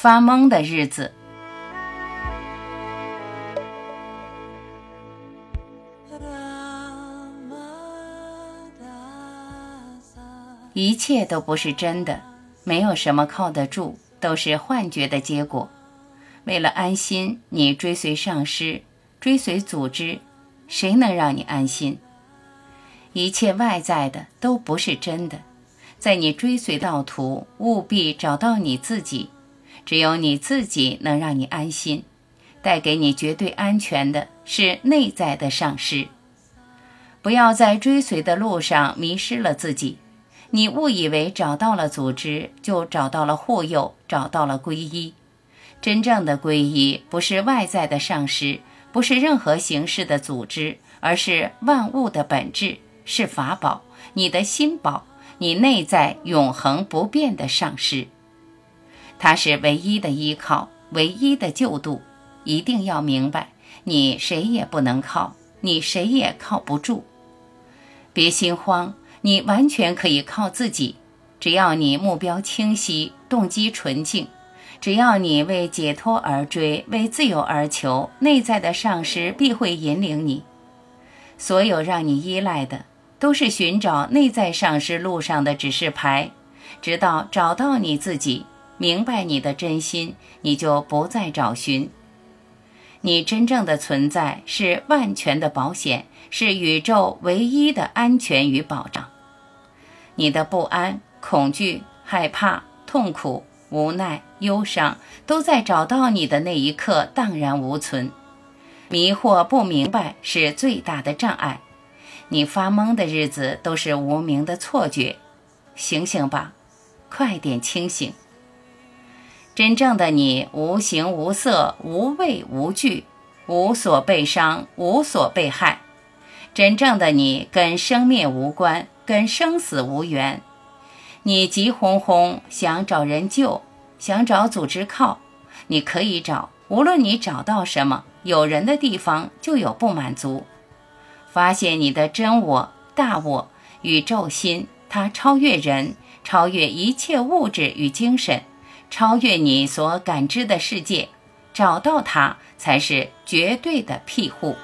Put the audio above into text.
发懵的日子。一切都不是真的，没有什么靠得住，都是幻觉的结果。为了安心，你追随上师，追随组织，谁能让你安心？一切外在的都不是真的。在你追随道途，务必找到你自己。只有你自己能让你安心，带给你绝对安全的是内在的上师。不要在追随的路上迷失了自己。你误以为找到了组织，就找到了护佑，找到了皈依。真正的皈依不是外在的上师，不是任何形式的组织，而是万物的本质，是法宝，你的心宝，你内在永恒不变的上师。他是唯一的依靠，唯一的救度。一定要明白，你谁也不能靠，你谁也靠不住。别心慌。你完全可以靠自己，只要你目标清晰，动机纯净，只要你为解脱而追，为自由而求，内在的上师必会引领你。所有让你依赖的，都是寻找内在上师路上的指示牌，直到找到你自己，明白你的真心，你就不再找寻。你真正的存在是万全的保险，是宇宙唯一的安全与保障。你的不安、恐惧、害怕、痛苦、无奈、忧伤，都在找到你的那一刻荡然无存。迷惑不明白是最大的障碍。你发懵的日子都是无名的错觉。醒醒吧，快点清醒。真正的你，无形无色，无畏无惧，无所被伤，无所被害。真正的你，跟生灭无关。跟生死无缘，你急哄哄想找人救，想找组织靠，你可以找，无论你找到什么，有人的地方就有不满足。发现你的真我、大我、宇宙心，它超越人，超越一切物质与精神，超越你所感知的世界，找到它才是绝对的庇护。